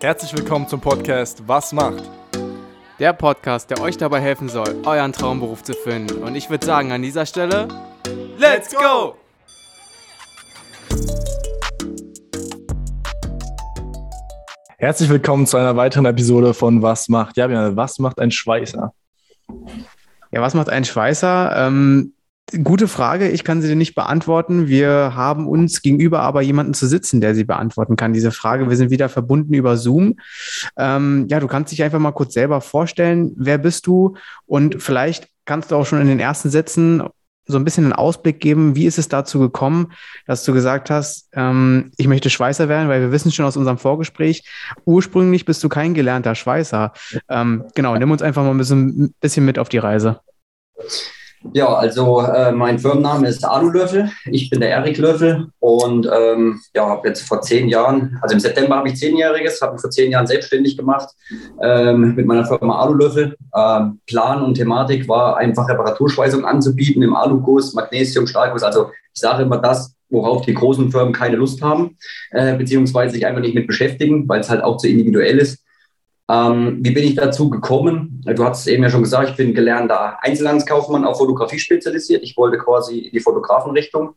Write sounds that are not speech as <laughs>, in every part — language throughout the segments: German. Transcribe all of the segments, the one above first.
Herzlich willkommen zum Podcast Was macht? Der Podcast, der euch dabei helfen soll, euren Traumberuf zu finden. Und ich würde sagen, an dieser Stelle, Let's go! Herzlich willkommen zu einer weiteren Episode von Was macht? Ja, was macht ein Schweißer? Ja, was macht ein Schweißer? Ähm, Gute Frage, ich kann sie dir nicht beantworten. Wir haben uns gegenüber aber jemanden zu sitzen, der sie beantworten kann, diese Frage. Wir sind wieder verbunden über Zoom. Ähm, ja, du kannst dich einfach mal kurz selber vorstellen, wer bist du? Und vielleicht kannst du auch schon in den ersten Sätzen so ein bisschen einen Ausblick geben, wie ist es dazu gekommen, dass du gesagt hast, ähm, ich möchte Schweißer werden, weil wir wissen schon aus unserem Vorgespräch, ursprünglich bist du kein gelernter Schweißer. Ähm, genau, nimm uns einfach mal ein bisschen, ein bisschen mit auf die Reise. Ja, also äh, mein Firmenname ist Alu Löffel. Ich bin der Erik Löffel und ähm, ja, habe jetzt vor zehn Jahren, also im September habe ich zehnjähriges, habe mich vor zehn Jahren selbstständig gemacht ähm, mit meiner Firma Alu Löffel. Ähm, Plan und Thematik war einfach Reparaturschweißung anzubieten im Aluguss, Magnesium, Stahlguss. Also ich sage immer das, worauf die großen Firmen keine Lust haben, äh, beziehungsweise sich einfach nicht mit beschäftigen, weil es halt auch zu individuell ist. Ähm, wie bin ich dazu gekommen? Du hast es eben ja schon gesagt, ich bin gelernter Einzelhandelskaufmann auf Fotografie spezialisiert. Ich wollte quasi in die Fotografenrichtung.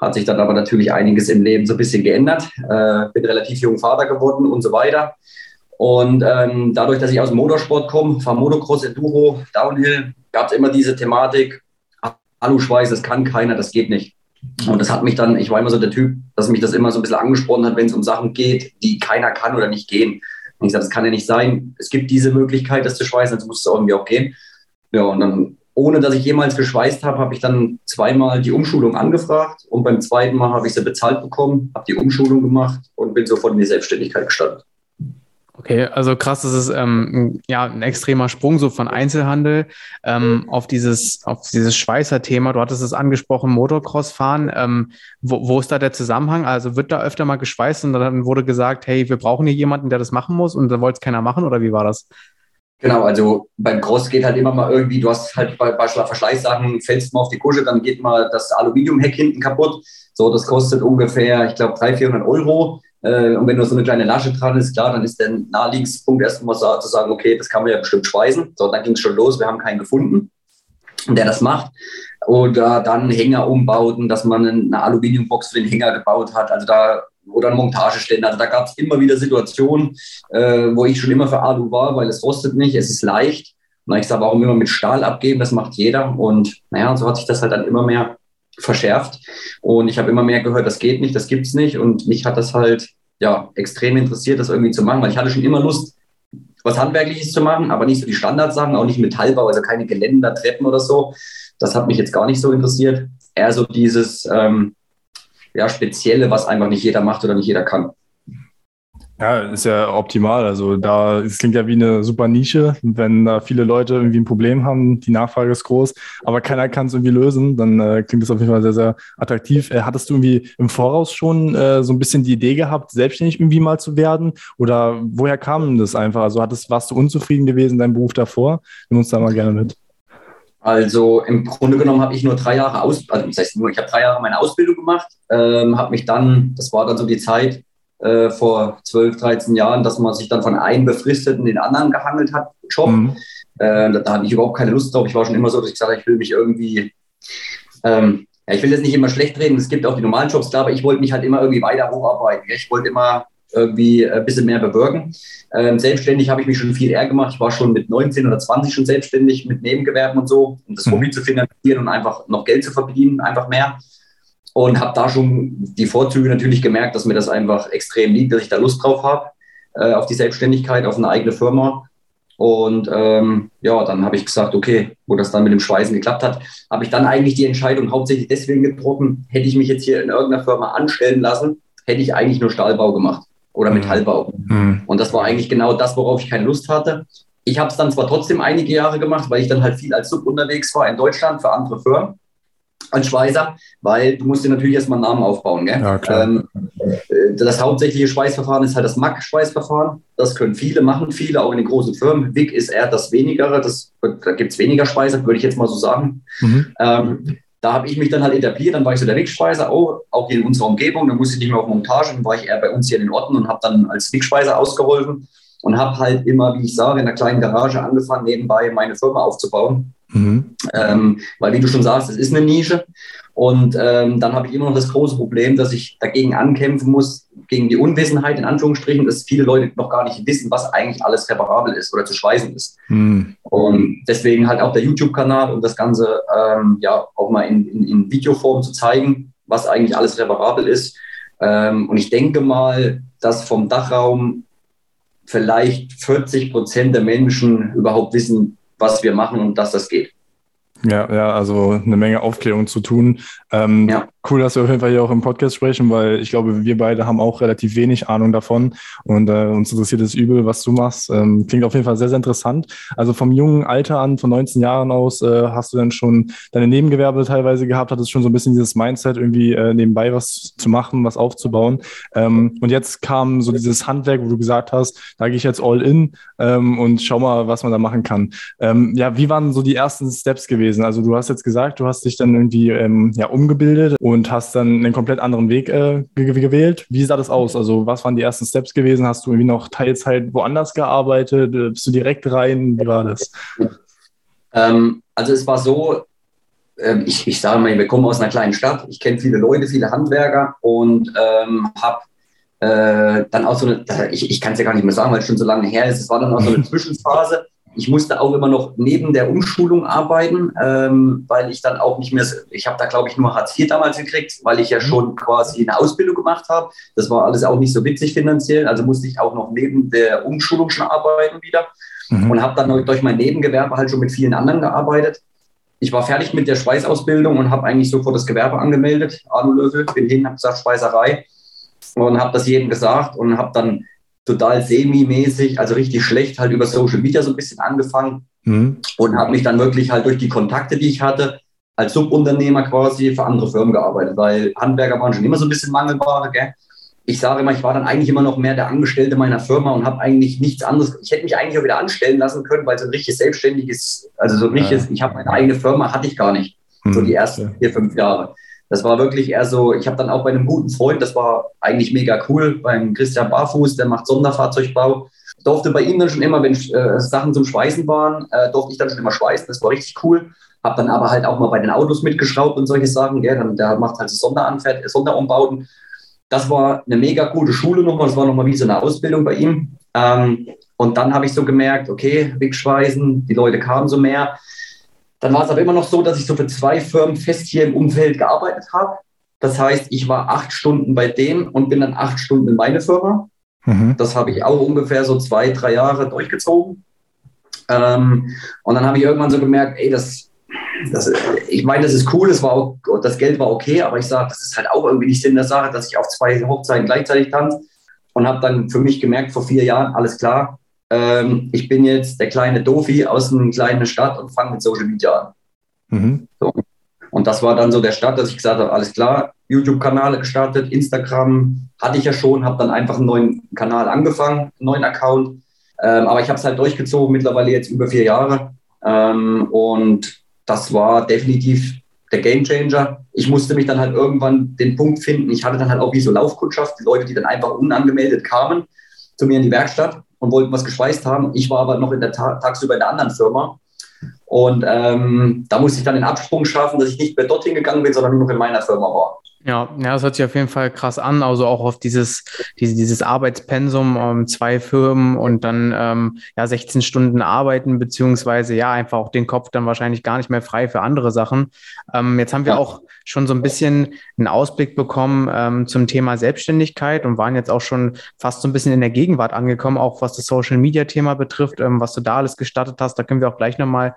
Hat sich dann aber natürlich einiges im Leben so ein bisschen geändert. Äh, bin relativ jung Vater geworden und so weiter. Und ähm, dadurch, dass ich aus dem Motorsport komme, fahre Motocross, Enduro, Downhill, gab es immer diese Thematik, Aluschweiß, das kann keiner, das geht nicht. Und das hat mich dann, ich war immer so der Typ, dass mich das immer so ein bisschen angesprochen hat, wenn es um Sachen geht, die keiner kann oder nicht gehen. Und ich sage, das kann ja nicht sein. Es gibt diese Möglichkeit, das zu schweißen, also muss es irgendwie auch gehen. Ja, und dann, ohne dass ich jemals geschweißt habe, habe ich dann zweimal die Umschulung angefragt und beim zweiten Mal habe ich sie bezahlt bekommen, habe die Umschulung gemacht und bin sofort in die Selbstständigkeit gestartet. Okay, also krass, das ist ähm, ja ein extremer Sprung so von Einzelhandel ähm, auf dieses auf dieses Schweißer-Thema. Du hattest es angesprochen, Motocross fahren. Ähm, wo, wo ist da der Zusammenhang? Also wird da öfter mal geschweißt und dann wurde gesagt, hey, wir brauchen hier jemanden, der das machen muss und da wollte es keiner machen oder wie war das? Genau, also beim Cross geht halt immer mal irgendwie, du hast halt bei, bei Verschleißsachen, fällst mal auf die Kusche, dann geht mal das Aluminiumheck hinten kaputt. So, das kostet ungefähr, ich glaube, 300, 400 Euro. Äh, und wenn nur so eine kleine Lasche dran ist, klar, dann ist der naheliegendste Punkt erstmal zu sagen, okay, das kann man ja bestimmt schweißen. So, dann ging es schon los, wir haben keinen gefunden, der das macht. Oder dann Hänger umbauten, dass man eine Aluminiumbox für den Hänger gebaut hat. Also da oder ein Montageständer. Also da gab es immer wieder Situationen, äh, wo ich schon immer für Alu war, weil es rostet nicht, es ist leicht. Und ich sage, warum immer mit Stahl abgeben? Das macht jeder. Und naja, so hat sich das halt dann immer mehr verschärft. Und ich habe immer mehr gehört, das geht nicht, das gibt es nicht. Und mich hat das halt ja extrem interessiert, das irgendwie zu machen, weil ich hatte schon immer Lust, was Handwerkliches zu machen, aber nicht so die Standardsachen, auch nicht Metallbau, also keine Geländer, Treppen oder so. Das hat mich jetzt gar nicht so interessiert. Eher so dieses ähm, ja, Spezielle, was einfach nicht jeder macht oder nicht jeder kann. Ja, ist ja optimal. Also da, es klingt ja wie eine super Nische. Wenn da viele Leute irgendwie ein Problem haben, die Nachfrage ist groß, aber keiner kann es irgendwie lösen, dann äh, klingt das auf jeden Fall sehr, sehr attraktiv. Äh, hattest du irgendwie im Voraus schon äh, so ein bisschen die Idee gehabt, selbstständig irgendwie mal zu werden? Oder woher kam das einfach? Also hattest, warst du unzufrieden gewesen, dein Beruf davor? Nimm uns da mal gerne mit. Also im Grunde genommen habe ich nur drei Jahre aus, also das heißt nur, ich habe drei Jahre meine Ausbildung gemacht, ähm, habe mich dann, das war dann so die Zeit, äh, vor 12, 13 Jahren, dass man sich dann von einem befristeten in den anderen gehangelt hat, Job. Mhm. Äh, da, da hatte ich überhaupt keine Lust drauf. Ich war schon immer so, dass ich gesagt habe, ich will mich irgendwie, ähm, ja, ich will jetzt nicht immer schlecht reden, es gibt auch die normalen Jobs, klar, aber ich wollte mich halt immer irgendwie weiter hocharbeiten. Ich wollte immer irgendwie ein bisschen mehr bewirken. Ähm, selbstständig habe ich mich schon viel eher gemacht. Ich war schon mit 19 oder 20 schon selbstständig mit Nebengewerben und so, um das mhm. Hobby zu finanzieren und einfach noch Geld zu verdienen, einfach mehr und habe da schon die Vorzüge natürlich gemerkt, dass mir das einfach extrem liegt, dass ich da Lust drauf habe, äh, auf die Selbstständigkeit, auf eine eigene Firma. Und ähm, ja, dann habe ich gesagt, okay, wo das dann mit dem Schweißen geklappt hat, habe ich dann eigentlich die Entscheidung hauptsächlich deswegen getroffen, hätte ich mich jetzt hier in irgendeiner Firma anstellen lassen, hätte ich eigentlich nur Stahlbau gemacht oder mhm. Metallbau. Mhm. Und das war eigentlich genau das, worauf ich keine Lust hatte. Ich habe es dann zwar trotzdem einige Jahre gemacht, weil ich dann halt viel als Sub unterwegs war in Deutschland für andere Firmen als Schweißer, weil du musst dir natürlich erstmal einen Namen aufbauen. Gell? Ja, ähm, äh, das hauptsächliche Schweißverfahren ist halt das MAC-Schweißverfahren. Das können viele, machen viele, auch in den großen Firmen. WIG ist eher das Wenigere, das, da gibt es weniger Schweißer, würde ich jetzt mal so sagen. Mhm. Ähm, da habe ich mich dann halt etabliert, dann war ich so der Wegspeiser, auch, auch in unserer Umgebung, dann musste ich nicht mehr auf Montage, dann war ich eher bei uns hier in den Orten und habe dann als Wegspeiser ausgeholfen und habe halt immer, wie ich sage, in einer kleinen Garage angefangen, nebenbei meine Firma aufzubauen. Mhm. Ähm, weil, wie du schon sagst, es ist eine Nische. Und ähm, dann habe ich immer noch das große Problem, dass ich dagegen ankämpfen muss, gegen die Unwissenheit in Anführungsstrichen, dass viele Leute noch gar nicht wissen, was eigentlich alles reparabel ist oder zu schweißen ist. Mhm. Und deswegen halt auch der YouTube-Kanal und das Ganze ähm, ja auch mal in, in, in, Videoform zu zeigen, was eigentlich alles reparabel ist. Ähm, und ich denke mal, dass vom Dachraum vielleicht 40 Prozent der Menschen überhaupt wissen, was wir machen und dass das geht. Ja, ja, also eine Menge Aufklärung zu tun. Ähm, ja. Cool, dass wir auf jeden Fall hier auch im Podcast sprechen, weil ich glaube, wir beide haben auch relativ wenig Ahnung davon und äh, uns interessiert es übel, was du machst. Ähm, klingt auf jeden Fall sehr, sehr interessant. Also vom jungen Alter an, von 19 Jahren aus, äh, hast du dann schon deine Nebengewerbe teilweise gehabt, hattest schon so ein bisschen dieses Mindset, irgendwie äh, nebenbei was zu machen, was aufzubauen. Ähm, und jetzt kam so dieses Handwerk, wo du gesagt hast, da gehe ich jetzt all in ähm, und schau mal, was man da machen kann. Ähm, ja, wie waren so die ersten Steps gewesen? Also du hast jetzt gesagt, du hast dich dann irgendwie ähm, ja, umgebildet und hast dann einen komplett anderen Weg äh, gewählt. Wie sah das aus? Also was waren die ersten Steps gewesen? Hast du irgendwie noch Teilzeit woanders gearbeitet? Äh, bist du direkt rein? Wie war das? Ähm, also es war so, äh, ich, ich sage mal, wir kommen aus einer kleinen Stadt. Ich kenne viele Leute, viele Handwerker und ähm, habe äh, dann auch so eine, ich, ich kann es ja gar nicht mehr sagen, weil es schon so lange her ist. Es war dann auch so eine <laughs> Zwischenphase ich musste auch immer noch neben der Umschulung arbeiten, ähm, weil ich dann auch nicht mehr, ich habe da glaube ich nur Hartz IV damals gekriegt, weil ich ja mhm. schon quasi eine Ausbildung gemacht habe. Das war alles auch nicht so witzig finanziell, also musste ich auch noch neben der Umschulung schon arbeiten wieder mhm. und habe dann durch mein Nebengewerbe halt schon mit vielen anderen gearbeitet. Ich war fertig mit der Schweißausbildung und habe eigentlich sofort das Gewerbe angemeldet, Arno Löwe, bin hin, habe gesagt Schweißerei und habe das jedem gesagt und habe dann total semi-mäßig, also richtig schlecht, halt über Social Media so ein bisschen angefangen mhm. und habe mich dann wirklich halt durch die Kontakte, die ich hatte, als Subunternehmer quasi für andere Firmen gearbeitet, weil Handwerker waren schon immer so ein bisschen Mangelware. Gell? Ich sage immer, ich war dann eigentlich immer noch mehr der Angestellte meiner Firma und habe eigentlich nichts anderes. Ich hätte mich eigentlich auch wieder anstellen lassen können, weil so ein richtiges selbstständiges, also so ein richtiges, ich habe meine eigene Firma, hatte ich gar nicht. Mhm. So die ersten vier, fünf Jahre. Das war wirklich eher so, ich habe dann auch bei einem guten Freund, das war eigentlich mega cool, beim Christian Barfuß, der macht Sonderfahrzeugbau, durfte bei ihm dann schon immer, wenn äh, Sachen zum Schweißen waren, äh, durfte ich dann schon immer schweißen, das war richtig cool. Habe dann aber halt auch mal bei den Autos mitgeschraubt und solche Sachen, gell? Dann, der macht halt Sonderanfert Sonderumbauten. Das war eine mega gute Schule nochmal, das war nochmal wie so eine Ausbildung bei ihm. Ähm, und dann habe ich so gemerkt, okay, Wegschweißen, die Leute kamen so mehr. Dann war es aber immer noch so, dass ich so für zwei Firmen fest hier im Umfeld gearbeitet habe. Das heißt, ich war acht Stunden bei denen und bin dann acht Stunden in meine Firma. Mhm. Das habe ich auch ungefähr so zwei, drei Jahre durchgezogen. Ähm, und dann habe ich irgendwann so gemerkt, ey, das, das, ich meine, das ist cool, das, war auch, das Geld war okay, aber ich sage, das ist halt auch irgendwie nicht Sinn der Sache, dass ich auf zwei Hochzeiten gleichzeitig tanze. Und habe dann für mich gemerkt, vor vier Jahren, alles klar, ähm, ich bin jetzt der kleine Dofi aus einer kleinen Stadt und fange mit Social Media an. Mhm. So. Und das war dann so der Start, dass ich gesagt habe, alles klar, YouTube-Kanal gestartet, Instagram hatte ich ja schon, habe dann einfach einen neuen Kanal angefangen, einen neuen Account. Ähm, aber ich habe es halt durchgezogen, mittlerweile jetzt über vier Jahre. Ähm, und das war definitiv der Gamechanger. Ich musste mich dann halt irgendwann den Punkt finden. Ich hatte dann halt auch wie so Laufkundschaft, die Leute, die dann einfach unangemeldet kamen zu mir in die Werkstatt und wollten was geschweißt haben. Ich war aber noch in der Ta tagsüber in der anderen Firma. Und ähm, da musste ich dann den Absprung schaffen, dass ich nicht mehr dorthin gegangen bin, sondern nur noch in meiner Firma war. Ja, ja, das hört sich auf jeden Fall krass an. Also auch auf dieses, diese, dieses Arbeitspensum, ähm, zwei Firmen und dann ähm, ja 16 Stunden arbeiten, beziehungsweise ja, einfach auch den Kopf dann wahrscheinlich gar nicht mehr frei für andere Sachen. Ähm, jetzt haben wir ja. auch schon so ein bisschen einen Ausblick bekommen ähm, zum Thema Selbstständigkeit und waren jetzt auch schon fast so ein bisschen in der Gegenwart angekommen, auch was das Social Media Thema betrifft, ähm, was du da alles gestartet hast. Da können wir auch gleich nochmal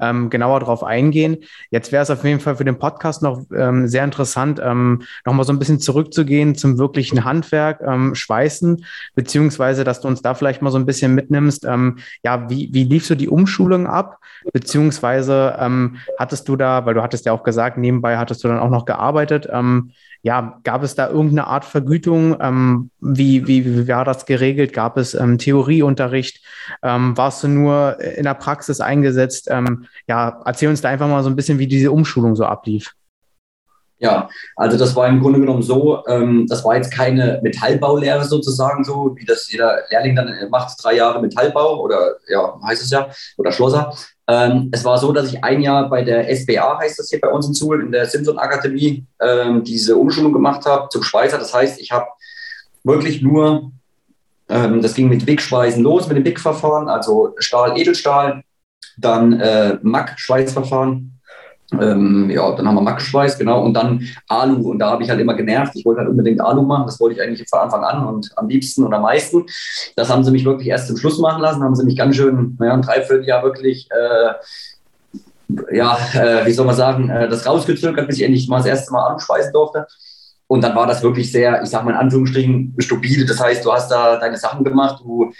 ähm, genauer drauf eingehen. Jetzt wäre es auf jeden Fall für den Podcast noch ähm, sehr interessant, ähm, nochmal so ein bisschen zurückzugehen zum wirklichen Handwerk, ähm, Schweißen, beziehungsweise, dass du uns da vielleicht mal so ein bisschen mitnimmst. Ähm, ja, wie, wie lief so die Umschulung ab? Beziehungsweise ähm, hattest du da, weil du hattest ja auch gesagt, nebenbei hattest du dann auch noch gearbeitet. Ähm, ja, gab es da irgendeine Art Vergütung? Ähm, wie, wie, wie war das geregelt? Gab es ähm, Theorieunterricht? Ähm, warst du nur in der Praxis eingesetzt? Ähm, ja, erzähl uns da einfach mal so ein bisschen, wie diese Umschulung so ablief. Ja, also das war im Grunde genommen so, ähm, das war jetzt keine Metallbaulehre sozusagen so, wie das jeder Lehrling dann macht, drei Jahre Metallbau oder ja, heißt es ja, oder Schlosser. Ähm, es war so, dass ich ein Jahr bei der SBA, heißt das hier bei uns in Suhl, in der Simpson Akademie, ähm, diese Umschulung gemacht habe zum Schweißer. Das heißt, ich habe wirklich nur, ähm, das ging mit Big-Schweißen los, mit dem Big-Verfahren, also Stahl, Edelstahl, dann äh, MAC-Schweißverfahren ähm, ja, dann haben wir Max Schweiß, genau, und dann Alu. Und da habe ich halt immer genervt. Ich wollte halt unbedingt Alu machen. Das wollte ich eigentlich von Anfang an und am liebsten und am meisten. Das haben sie mich wirklich erst zum Schluss machen lassen. Haben sie mich ganz schön, naja, ein Dreivierteljahr wirklich, äh, ja, äh, wie soll man sagen, äh, das rausgezögert, bis ich endlich mal das erste Mal anschweißen durfte. Und dann war das wirklich sehr, ich sage mal in Anführungsstrichen, stupide. Das heißt, du hast da deine Sachen gemacht. Du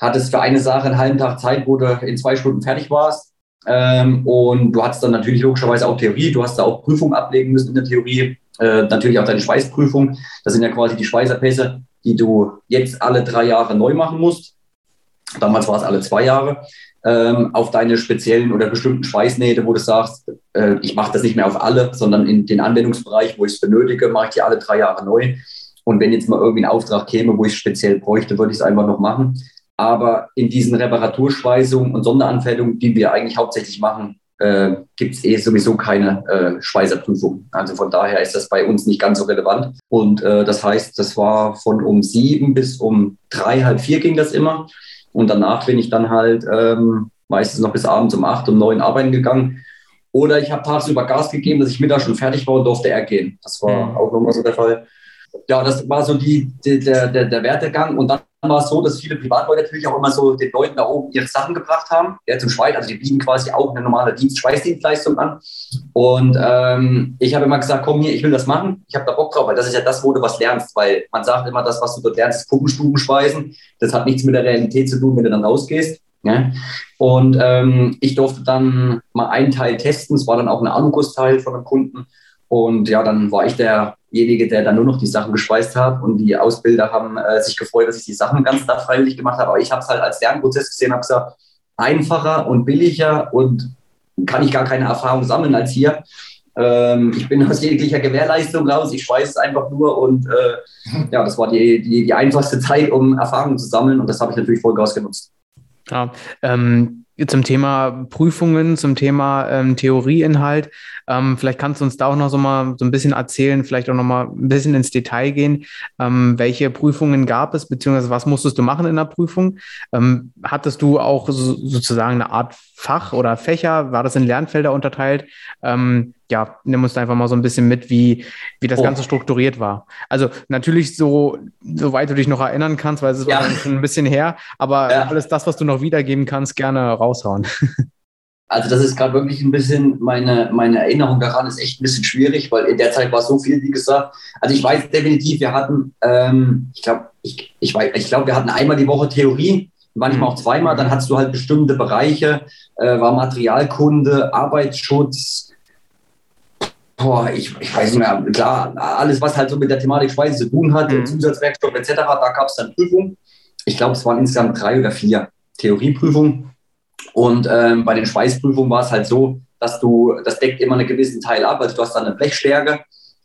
hattest für eine Sache einen halben Tag Zeit, wo du in zwei Stunden fertig warst ähm, und du hattest dann natürlich logischerweise auch Theorie, du hast da auch Prüfungen ablegen müssen in der Theorie, äh, natürlich auch deine Schweißprüfung. Das sind ja quasi die Schweißerpässe, die du jetzt alle drei Jahre neu machen musst. Damals war es alle zwei Jahre. Ähm, auf deine speziellen oder bestimmten Schweißnähte, wo du sagst, äh, ich mache das nicht mehr auf alle, sondern in den Anwendungsbereich, wo ich es benötige, mache ich die alle drei Jahre neu. Und wenn jetzt mal irgendwie ein Auftrag käme, wo ich es speziell bräuchte, würde ich es einfach noch machen. Aber in diesen Reparaturschweißungen und Sonderanfertigungen, die wir eigentlich hauptsächlich machen, äh, gibt es eh sowieso keine äh, Schweißerprüfung. Also von daher ist das bei uns nicht ganz so relevant. Und äh, das heißt, das war von um sieben bis um drei, halb vier ging das immer. Und danach bin ich dann halt ähm, meistens noch bis abends um acht, um neun arbeiten gegangen. Oder ich habe tagsüber Gas gegeben, dass ich mittags schon fertig war und durfte er gehen. Das war mhm. auch nochmal so der Fall. Ja, das war so die, die der, der, der Wertegang. Und dann war es so, dass viele Privatleute natürlich auch immer so den Leuten da oben ihre Sachen gebracht haben, ja, zum Schweiß. Also die bieten quasi auch eine normale Dienst Schweißdienstleistung an. Und ähm, ich habe immer gesagt, komm hier, ich will das machen. Ich habe da Bock drauf, weil das ist ja das, wo du was lernst. Weil man sagt immer, das, was du dort lernst, ist Puppenstuben schweißen. Das hat nichts mit der Realität zu tun, wenn du dann rausgehst. Ja? Und ähm, ich durfte dann mal einen Teil testen. Es war dann auch ein Anuguss-Teil von einem Kunden. Und ja, dann war ich derjenige, der dann nur noch die Sachen geschweißt hat. Und die Ausbilder haben äh, sich gefreut, dass ich die Sachen ganz da freiwillig gemacht habe. Aber ich habe es halt als Lernprozess gesehen, habe gesagt, einfacher und billiger und kann ich gar keine Erfahrung sammeln als hier. Ähm, ich bin aus jeglicher Gewährleistung raus. Ich schweiße einfach nur und äh, ja, das war die, die, die einfachste Zeit, um Erfahrungen zu sammeln. Und das habe ich natürlich Vollgas genutzt. Ja, ähm, zum Thema Prüfungen, zum Thema ähm, Theorieinhalt. Ähm, vielleicht kannst du uns da auch noch so mal so ein bisschen erzählen, vielleicht auch noch mal ein bisschen ins Detail gehen. Ähm, welche Prüfungen gab es, beziehungsweise was musstest du machen in der Prüfung? Ähm, hattest du auch so, sozusagen eine Art Fach oder Fächer? War das in Lernfelder unterteilt? Ja, nimm uns da einfach mal so ein bisschen mit, wie, wie das oh. Ganze strukturiert war. Also natürlich so, soweit du dich noch erinnern kannst, weil es ist ja. schon ein bisschen her, aber ja. alles das, was du noch wiedergeben kannst, gerne raushauen. <laughs> Also das ist gerade wirklich ein bisschen, meine, meine Erinnerung daran ist echt ein bisschen schwierig, weil in der Zeit war so viel, wie gesagt. Also ich weiß definitiv, wir hatten, ähm, ich glaube, ich, ich, ich glaube, wir hatten einmal die Woche Theorie, manchmal auch zweimal, dann hattest du halt bestimmte Bereiche, äh, war Materialkunde, Arbeitsschutz, boah, ich, ich weiß nicht mehr, klar, alles, was halt so mit der Thematik Schweiß zu tun hat, mhm. Zusatzwerkstoff etc., da gab es dann Prüfungen. Ich glaube, es waren insgesamt drei oder vier Theorieprüfungen. Und ähm, bei den Schweißprüfungen war es halt so, dass du, das deckt immer einen gewissen Teil ab. Also du hast dann eine Blechstärke,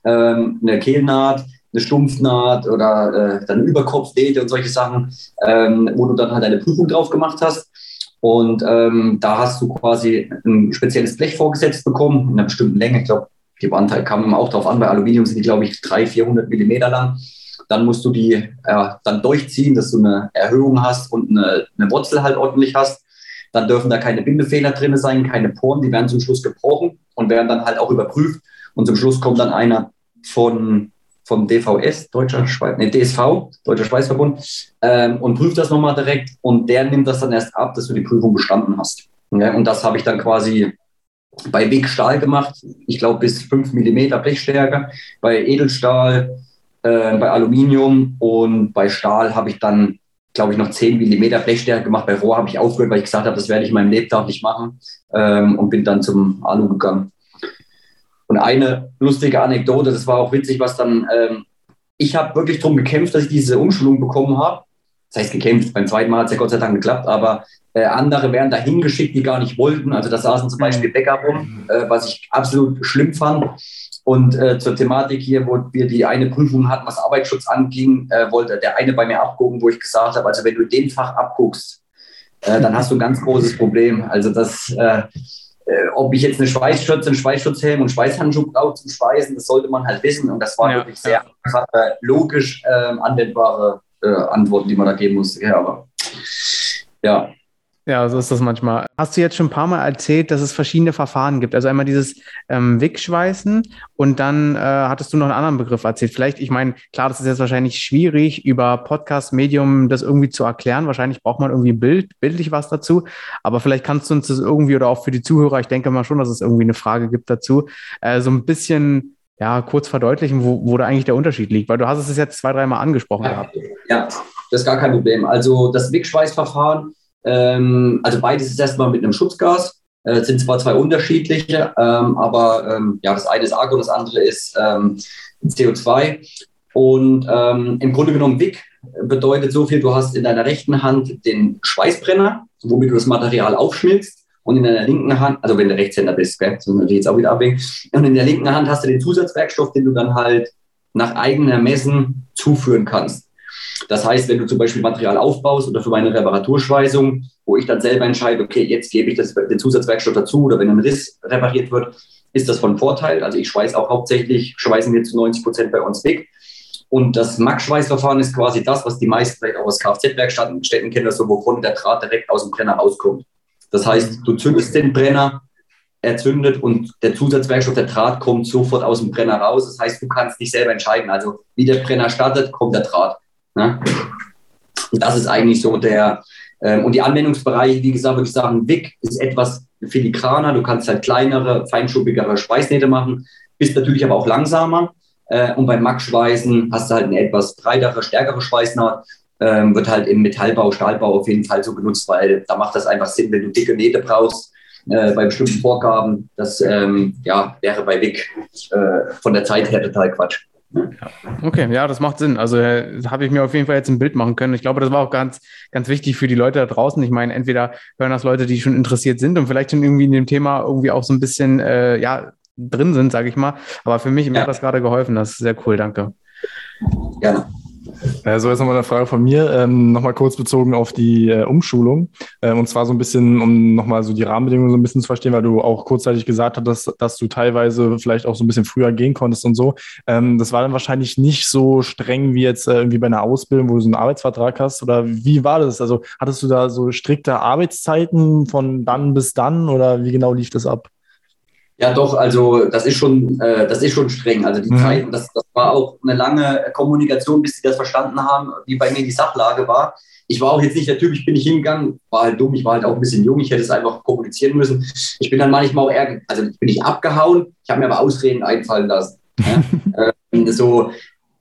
ähm, eine Kehlnaht, eine Stumpfnaht oder äh, dann Überkopfnähte und solche Sachen, ähm, wo du dann halt eine Prüfung drauf gemacht hast. Und ähm, da hast du quasi ein spezielles Blech vorgesetzt bekommen, in einer bestimmten Länge. Ich glaube, die Wandteil kam auch darauf an. Bei Aluminium sind die, glaube ich, 300, 400 Millimeter lang. Dann musst du die äh, dann durchziehen, dass du eine Erhöhung hast und eine, eine Wurzel halt ordentlich hast. Dann dürfen da keine Bindefehler drin sein, keine Poren, die werden zum Schluss gebrochen und werden dann halt auch überprüft. Und zum Schluss kommt dann einer von, vom DVS, Deutscher Schweiz, nee, DSV, Deutscher Schweißverbund, ähm, und prüft das nochmal direkt und der nimmt das dann erst ab, dass du die Prüfung bestanden hast. Ja, und das habe ich dann quasi bei Big Stahl gemacht, ich glaube bis 5 mm Blechstärke, bei Edelstahl, äh, bei Aluminium und bei Stahl habe ich dann, glaube ich, noch 10 mm Blechstärke gemacht. Bei Rohr habe ich aufgehört, weil ich gesagt habe, das werde ich in meinem Lebtag nicht machen ähm, und bin dann zum Alu gegangen. Und eine lustige Anekdote, das war auch witzig, was dann, ähm, ich habe wirklich darum gekämpft, dass ich diese Umschulung bekommen habe. Das heißt gekämpft, beim zweiten Mal hat es ja Gott sei Dank geklappt, aber äh, andere werden dahin geschickt, die gar nicht wollten. Also da saßen zum Beispiel Bäcker rum, äh, was ich absolut schlimm fand. Und äh, zur Thematik hier, wo wir die eine Prüfung hatten, was Arbeitsschutz anging, äh, wollte der eine bei mir abgucken, wo ich gesagt habe, also wenn du den Fach abguckst, äh, dann hast du ein ganz großes Problem. Also das, äh, ob ich jetzt eine Schweißschürze, einen Schweißschutzhelm und Schweißhandschuh brauche zum Schweißen, das sollte man halt wissen. Und das war ja, wirklich sehr logisch ähm, anwendbare äh, Antworten, die man da geben musste. Ja, aber ja, ja, so ist das manchmal. Hast du jetzt schon ein paar Mal erzählt, dass es verschiedene Verfahren gibt? Also einmal dieses ähm, Wickschweißen und dann äh, hattest du noch einen anderen Begriff erzählt. Vielleicht, ich meine, klar, das ist jetzt wahrscheinlich schwierig, über Podcast-Medium das irgendwie zu erklären. Wahrscheinlich braucht man irgendwie Bild, bildlich was dazu. Aber vielleicht kannst du uns das irgendwie oder auch für die Zuhörer, ich denke mal schon, dass es irgendwie eine Frage gibt dazu, äh, so ein bisschen ja, kurz verdeutlichen, wo, wo da eigentlich der Unterschied liegt, weil du hast es jetzt zwei, dreimal angesprochen ja, gehabt. Ja, das ist gar kein Problem. Also das Wickschweißverfahren ähm, also beides ist erstmal mit einem Schutzgas. Äh, sind zwar zwei unterschiedliche, ähm, aber ähm, ja, das eine ist Argon, das andere ist ähm, CO2. Und ähm, im Grunde genommen WIC bedeutet so viel, du hast in deiner rechten Hand den Schweißbrenner, womit du das Material aufschmilzt. Und in deiner linken Hand, also wenn du Rechtshänder bist, gell, das muss natürlich jetzt auch wieder abwägen. Und in der linken Hand hast du den Zusatzwerkstoff, den du dann halt nach eigenem Ermessen zuführen kannst. Das heißt, wenn du zum Beispiel Material aufbaust oder für meine Reparaturschweißung, wo ich dann selber entscheide, okay, jetzt gebe ich das, den Zusatzwerkstoff dazu oder wenn ein Riss repariert wird, ist das von Vorteil. Also ich schweiße auch hauptsächlich, schweißen wir zu 90 Prozent bei uns weg. Und das Max-Schweißverfahren ist quasi das, was die meisten vielleicht auch aus Kfz-Werkstätten kennen, das so, wovon der Draht direkt aus dem Brenner rauskommt. Das heißt, du zündest den Brenner, er zündet und der Zusatzwerkstoff, der Draht, kommt sofort aus dem Brenner raus. Das heißt, du kannst dich selber entscheiden. Also wie der Brenner startet, kommt der Draht. Ne? Und das ist eigentlich so der, ähm, und die Anwendungsbereiche, wie gesagt, würde ich sagen, WIC ist etwas filigraner, du kannst halt kleinere, feinschuppigere Schweißnähte machen, bist natürlich aber auch langsamer. Äh, und beim Max-Schweißen hast du halt eine etwas breitere, stärkere Schweißnaht, ähm, wird halt im Metallbau, Stahlbau auf jeden Fall so genutzt, weil da macht das einfach Sinn, wenn du dicke Nähte brauchst, äh, bei bestimmten Vorgaben. Das ähm, ja, wäre bei WIC äh, von der Zeit her total Quatsch. Okay, ja, das macht Sinn. Also äh, habe ich mir auf jeden Fall jetzt ein Bild machen können. Ich glaube, das war auch ganz, ganz wichtig für die Leute da draußen. Ich meine, entweder hören das Leute, die schon interessiert sind und vielleicht schon irgendwie in dem Thema irgendwie auch so ein bisschen äh, ja, drin sind, sage ich mal. Aber für mich, mir ja. hat das gerade geholfen. Das ist sehr cool, danke. Gerne. So, jetzt nochmal eine Frage von mir, ähm, nochmal kurz bezogen auf die äh, Umschulung. Ähm, und zwar so ein bisschen, um nochmal so die Rahmenbedingungen so ein bisschen zu verstehen, weil du auch kurzzeitig gesagt hast, dass, dass du teilweise vielleicht auch so ein bisschen früher gehen konntest und so. Ähm, das war dann wahrscheinlich nicht so streng wie jetzt äh, irgendwie bei einer Ausbildung, wo du so einen Arbeitsvertrag hast. Oder wie war das? Also hattest du da so strikte Arbeitszeiten von dann bis dann oder wie genau lief das ab? Ja, doch, also das ist schon, äh, das ist schon streng. Also die mhm. Zeit, das, das war auch eine lange Kommunikation, bis sie das verstanden haben, wie bei mir die Sachlage war. Ich war auch jetzt nicht der Typ, ich bin nicht hingegangen, war halt dumm, ich war halt auch ein bisschen jung, ich hätte es einfach kommunizieren müssen. Ich bin dann manchmal auch eher, also ich bin nicht abgehauen, ich habe mir aber Ausreden einfallen lassen. ja? <laughs> ähm, so,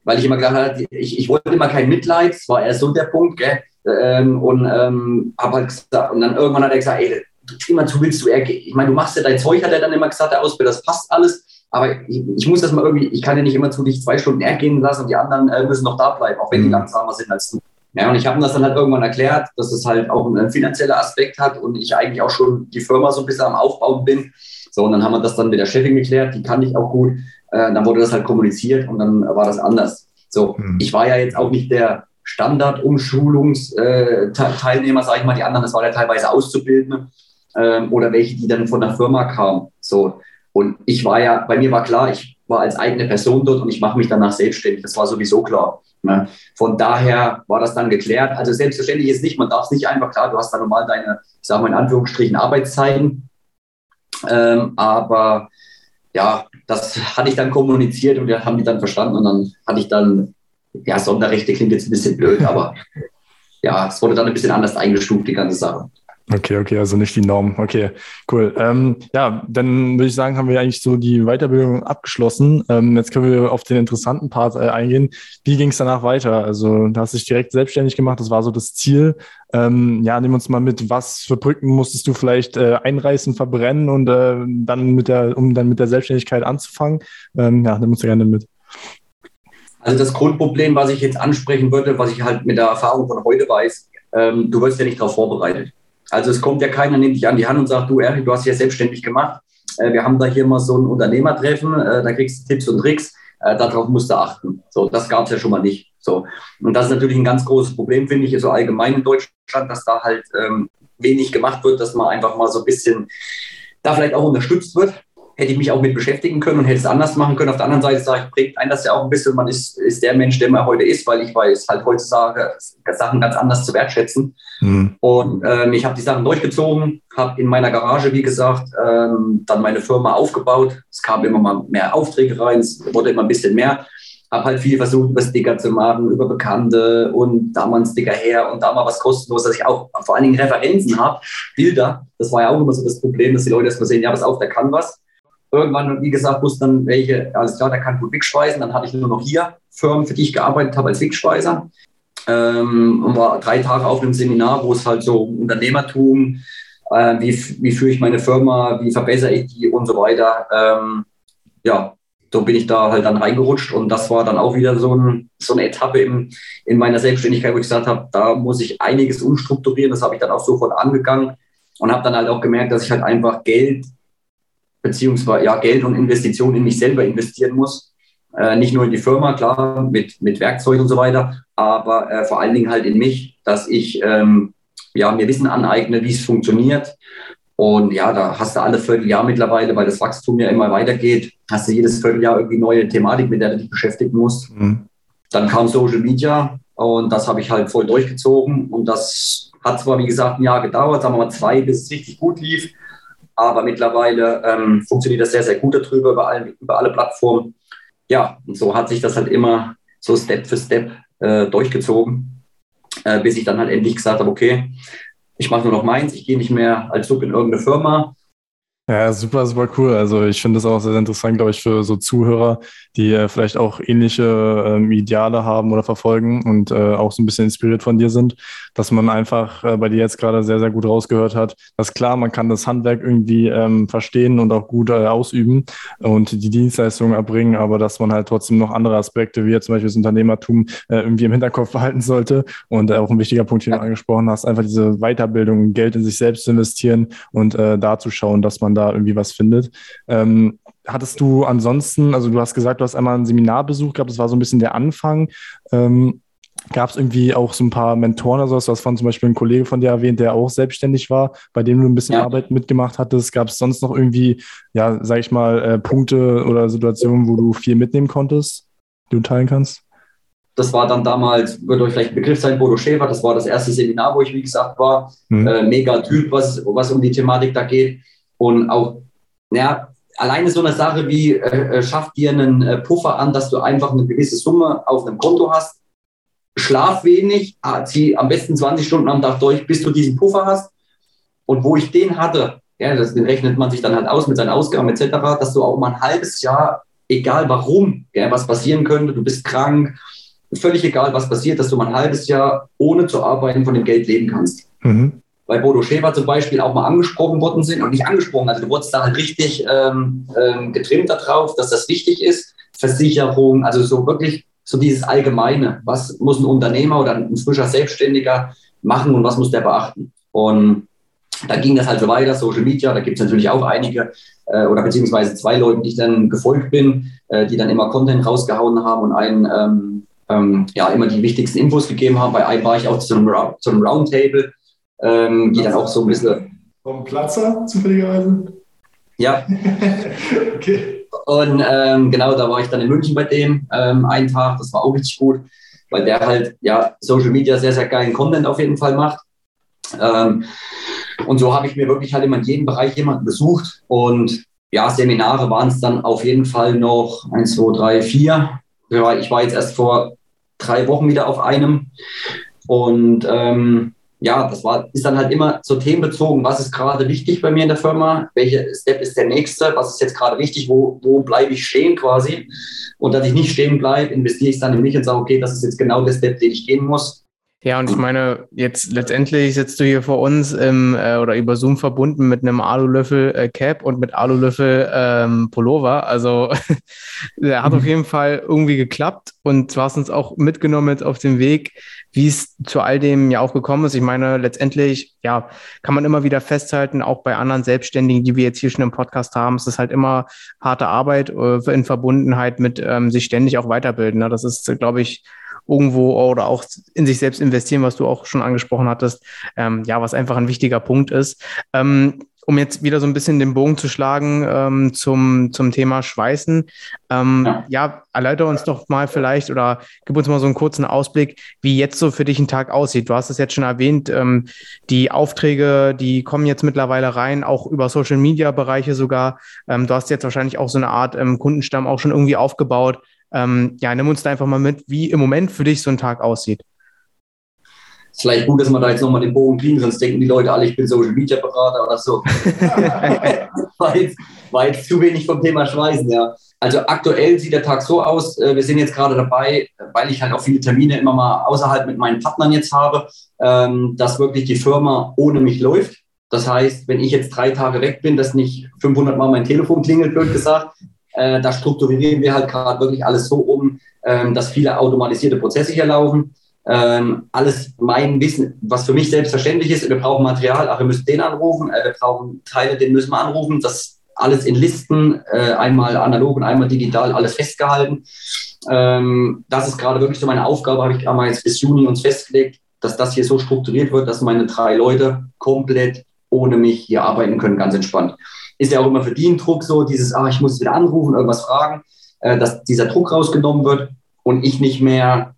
weil ich immer gedacht habe, ich, ich wollte immer kein Mitleid, das war erst so der Punkt, gell? Ähm, und ähm, habe halt gesagt, und dann irgendwann hat er gesagt, ey, immer zu willst du ich meine, du machst ja dein Zeug, hat er dann immer gesagt, der Ausbilder, das passt alles, aber ich, ich, muss das mal irgendwie, ich kann ja nicht immer zu dich zwei Stunden ergehen lassen und die anderen äh, müssen noch da bleiben, auch wenn die mhm. langsamer sind als du. Ja, und ich habe ihm das dann halt irgendwann erklärt, dass es halt auch einen finanziellen Aspekt hat und ich eigentlich auch schon die Firma so ein bisschen am Aufbauen bin. So, und dann haben wir das dann mit der Chefin geklärt, die kann ich auch gut. Äh, dann wurde das halt kommuniziert und dann war das anders. So, mhm. ich war ja jetzt auch nicht der Standard-Umschulungsteilnehmer, äh, sage ich mal, die anderen, das war ja teilweise Auszubildende ähm, oder welche, die dann von der Firma kamen. So. Und ich war ja, bei mir war klar, ich war als eigene Person dort und ich mache mich danach selbstständig. Das war sowieso klar. Ne? Von daher war das dann geklärt. Also selbstverständlich ist nicht, man darf es nicht einfach, klar, du hast da normal deine, ich sage mal in Anführungsstrichen, Arbeitszeiten. Ähm, aber ja, das hatte ich dann kommuniziert und wir haben die dann verstanden und dann hatte ich dann, ja, Sonderrechte klingt jetzt ein bisschen blöd, aber <laughs> ja, es wurde dann ein bisschen anders eingestuft, die ganze Sache. Okay, okay, also nicht die Norm. Okay, cool. Ähm, ja, dann würde ich sagen, haben wir eigentlich so die Weiterbildung abgeschlossen. Ähm, jetzt können wir auf den interessanten Part äh, eingehen. Wie ging es danach weiter? Also, du hast dich direkt selbstständig gemacht, das war so das Ziel. Ähm, ja, nimm uns mal mit, was für Brücken musstest du vielleicht äh, einreißen, verbrennen und äh, dann mit der, um dann mit der Selbstständigkeit anzufangen? Ähm, ja, nimm uns gerne mit. Also das Grundproblem, was ich jetzt ansprechen würde, was ich halt mit der Erfahrung von heute weiß, ähm, du wirst ja nicht darauf vorbereitet. Also es kommt ja keiner, nimmt dich an die Hand und sagt, du Erik, du hast ja selbstständig gemacht. äh, wir haben da hier mal so ein Unternehmertreffen, äh, da kriegst du Tipps und Tricks, äh, darauf musst du achten. So, das gab es ja schon mal nicht. So. Und das ist natürlich ein ganz großes Problem, finde ich, so allgemein in Deutschland, dass da halt ähm, wenig gemacht wird, dass man einfach mal so ein bisschen da vielleicht auch unterstützt wird hätte ich mich auch mit beschäftigen können und hätte es anders machen können. Auf der anderen Seite sage ich, prägt einen das ja auch ein bisschen. Man ist, ist der Mensch, der man heute ist, weil ich weiß halt heutzutage Sachen ganz anders zu wertschätzen. Mhm. Und ähm, ich habe die Sachen durchgezogen, habe in meiner Garage, wie gesagt, ähm, dann meine Firma aufgebaut. Es kamen immer mal mehr Aufträge rein, es wurde immer ein bisschen mehr. Habe halt viel versucht, über Sticker zu machen, über Bekannte und da mal ein Sticker her und da mal was kostenlos, dass ich auch vor allen Dingen Referenzen habe, Bilder. Das war ja auch immer so das Problem, dass die Leute erstmal sehen, ja, was auf, der kann was irgendwann, wie gesagt, wusste dann, welche, alles klar, der kann gut wegspeisen. Dann hatte ich nur noch hier Firmen, für die ich gearbeitet habe als Wegspeiser. Ähm, und war drei Tage auf einem Seminar, wo es halt so Unternehmertum, äh, wie, wie führe ich meine Firma, wie verbessere ich die und so weiter. Ähm, ja, so bin ich da halt dann reingerutscht und das war dann auch wieder so, ein, so eine Etappe im, in meiner Selbstständigkeit, wo ich gesagt habe, da muss ich einiges umstrukturieren. Das habe ich dann auch sofort angegangen und habe dann halt auch gemerkt, dass ich halt einfach Geld beziehungsweise ja, Geld und Investitionen in mich selber investieren muss. Äh, nicht nur in die Firma, klar, mit, mit Werkzeug und so weiter, aber äh, vor allen Dingen halt in mich, dass ich ähm, ja, mir Wissen aneigne, wie es funktioniert. Und ja, da hast du alle Vierteljahr mittlerweile, weil das Wachstum ja immer weitergeht, hast du jedes Vierteljahr irgendwie neue Thematik, mit der du dich beschäftigen musst. Mhm. Dann kam Social Media und das habe ich halt voll durchgezogen. Und das hat zwar, wie gesagt, ein Jahr gedauert, sagen wir mal zwei, bis es richtig gut lief. Aber mittlerweile ähm, funktioniert das sehr, sehr gut darüber, über, all, über alle Plattformen. Ja, und so hat sich das halt immer so Step für Step äh, durchgezogen, äh, bis ich dann halt endlich gesagt habe, okay, ich mache nur noch meins, ich gehe nicht mehr als Sub in irgendeine Firma, ja, super, super cool. Also ich finde das auch sehr, sehr interessant, glaube ich, für so Zuhörer, die äh, vielleicht auch ähnliche ähm, Ideale haben oder verfolgen und äh, auch so ein bisschen inspiriert von dir sind, dass man einfach äh, bei dir jetzt gerade sehr, sehr gut rausgehört hat, dass klar, man kann das Handwerk irgendwie ähm, verstehen und auch gut äh, ausüben und die Dienstleistungen erbringen, aber dass man halt trotzdem noch andere Aspekte, wie jetzt zum Beispiel das Unternehmertum, äh, irgendwie im Hinterkopf behalten sollte. Und äh, auch ein wichtiger Punkt, den du angesprochen hast, einfach diese Weiterbildung, Geld in sich selbst zu investieren und äh, da zu schauen, dass man da irgendwie was findet. Ähm, hattest du ansonsten, also du hast gesagt, du hast einmal ein Seminarbesuch gehabt, das war so ein bisschen der Anfang. Ähm, Gab es irgendwie auch so ein paar Mentoren oder sowas? Du hast von zum Beispiel ein Kollege von dir erwähnt, der auch selbstständig war, bei dem du ein bisschen ja. Arbeit mitgemacht hattest. Gab es sonst noch irgendwie, ja, sag ich mal, äh, Punkte oder Situationen, wo du viel mitnehmen konntest, die du teilen kannst? Das war dann damals, wird euch vielleicht ein Begriff sein, Bodo Schäfer. Das war das erste Seminar, wo ich, wie gesagt, war. Mhm. Äh, mega Typ, was, was um die Thematik da geht. Und auch, ja, alleine so eine Sache wie, äh, äh, schafft dir einen äh, Puffer an, dass du einfach eine gewisse Summe auf einem Konto hast. Schlaf wenig, ah, zieh am besten 20 Stunden am Tag durch, bis du diesen Puffer hast. Und wo ich den hatte, ja, das, den rechnet man sich dann halt aus mit seinen Ausgaben etc., dass du auch mal ein halbes Jahr, egal warum, ja, was passieren könnte, du bist krank, völlig egal, was passiert, dass du mal ein halbes Jahr ohne zu arbeiten von dem Geld leben kannst. Mhm bei Bodo Schäfer zum Beispiel auch mal angesprochen worden sind und nicht angesprochen. Also du wurdest da halt richtig ähm, ähm, getrimmt darauf, dass das wichtig ist. Versicherung, also so wirklich so dieses Allgemeine. Was muss ein Unternehmer oder ein frischer Selbstständiger machen und was muss der beachten? Und da ging das halt so weiter, Social Media, da gibt es natürlich auch einige äh, oder beziehungsweise zwei Leute, die ich dann gefolgt bin, äh, die dann immer Content rausgehauen haben und einen ähm, ähm, ja immer die wichtigsten Infos gegeben haben. Bei einem war ich auch zu einem, zu einem Roundtable, ähm, die dann auch so ein bisschen. Vom Platzer zufälligerweise? Ja. <laughs> okay. Und ähm, genau, da war ich dann in München bei dem ähm, einen Tag. Das war auch richtig gut, weil der halt ja Social Media sehr, sehr geilen Content auf jeden Fall macht. Ähm, und so habe ich mir wirklich halt immer in jedem Bereich jemanden besucht. Und ja, Seminare waren es dann auf jeden Fall noch eins, zwei, drei, vier. Ich war jetzt erst vor drei Wochen wieder auf einem. Und ähm, ja, das war, ist dann halt immer so themenbezogen, was ist gerade wichtig bei mir in der Firma, welcher Step ist der nächste, was ist jetzt gerade wichtig, wo, wo bleibe ich stehen quasi. Und dass ich nicht stehen bleibe, investiere ich dann in mich und sage, okay, das ist jetzt genau der Step, den ich gehen muss. Ja, und ich meine, jetzt letztendlich sitzt du hier vor uns im, äh, oder über Zoom verbunden mit einem Alulöffel äh, Cap und mit Alulöffel ähm, Pullover. Also <laughs> der hat mhm. auf jeden Fall irgendwie geklappt und du hast uns auch mitgenommen jetzt auf dem Weg, wie es zu all dem ja auch gekommen ist. Ich meine, letztendlich, ja, kann man immer wieder festhalten, auch bei anderen Selbstständigen, die wir jetzt hier schon im Podcast haben, es ist halt immer harte Arbeit äh, in Verbundenheit mit ähm, sich ständig auch weiterbilden. Ne? Das ist, glaube ich, irgendwo oder auch in sich selbst investieren, was du auch schon angesprochen hattest, ähm, ja, was einfach ein wichtiger Punkt ist. Ähm, um jetzt wieder so ein bisschen den Bogen zu schlagen ähm, zum, zum Thema Schweißen. Ähm, ja. ja, erläutere uns doch mal vielleicht oder gib uns mal so einen kurzen Ausblick, wie jetzt so für dich ein Tag aussieht. Du hast es jetzt schon erwähnt, ähm, die Aufträge, die kommen jetzt mittlerweile rein, auch über Social Media Bereiche sogar. Ähm, du hast jetzt wahrscheinlich auch so eine Art ähm, Kundenstamm auch schon irgendwie aufgebaut. Ähm, ja, nimm uns da einfach mal mit, wie im Moment für dich so ein Tag aussieht. Ist vielleicht gut, dass man da jetzt nochmal den Bogen kriegen, sonst denken die Leute alle, ich bin Social Media Berater oder so. <laughs> war, jetzt, war jetzt zu wenig vom Thema Schweißen, ja. Also aktuell sieht der Tag so aus, äh, wir sind jetzt gerade dabei, weil ich halt auch viele Termine immer mal außerhalb mit meinen Partnern jetzt habe, ähm, dass wirklich die Firma ohne mich läuft. Das heißt, wenn ich jetzt drei Tage weg bin, dass nicht 500 Mal mein Telefon klingelt, blöd gesagt, äh, da strukturieren wir halt gerade wirklich alles so um, ähm, dass viele automatisierte Prozesse hier laufen. Ähm, alles mein Wissen, was für mich selbstverständlich ist. Wir brauchen Material, ach, wir müssen den anrufen, äh, wir brauchen Teile, den müssen wir anrufen. Das alles in Listen, äh, einmal analog und einmal digital, alles festgehalten. Ähm, das ist gerade wirklich so meine Aufgabe, habe ich damals bis Juni uns festgelegt, dass das hier so strukturiert wird, dass meine drei Leute komplett ohne mich hier arbeiten können, ganz entspannt ist ja auch immer für die ein Druck so, dieses, ah, ich muss wieder anrufen, irgendwas fragen, äh, dass dieser Druck rausgenommen wird und ich nicht mehr,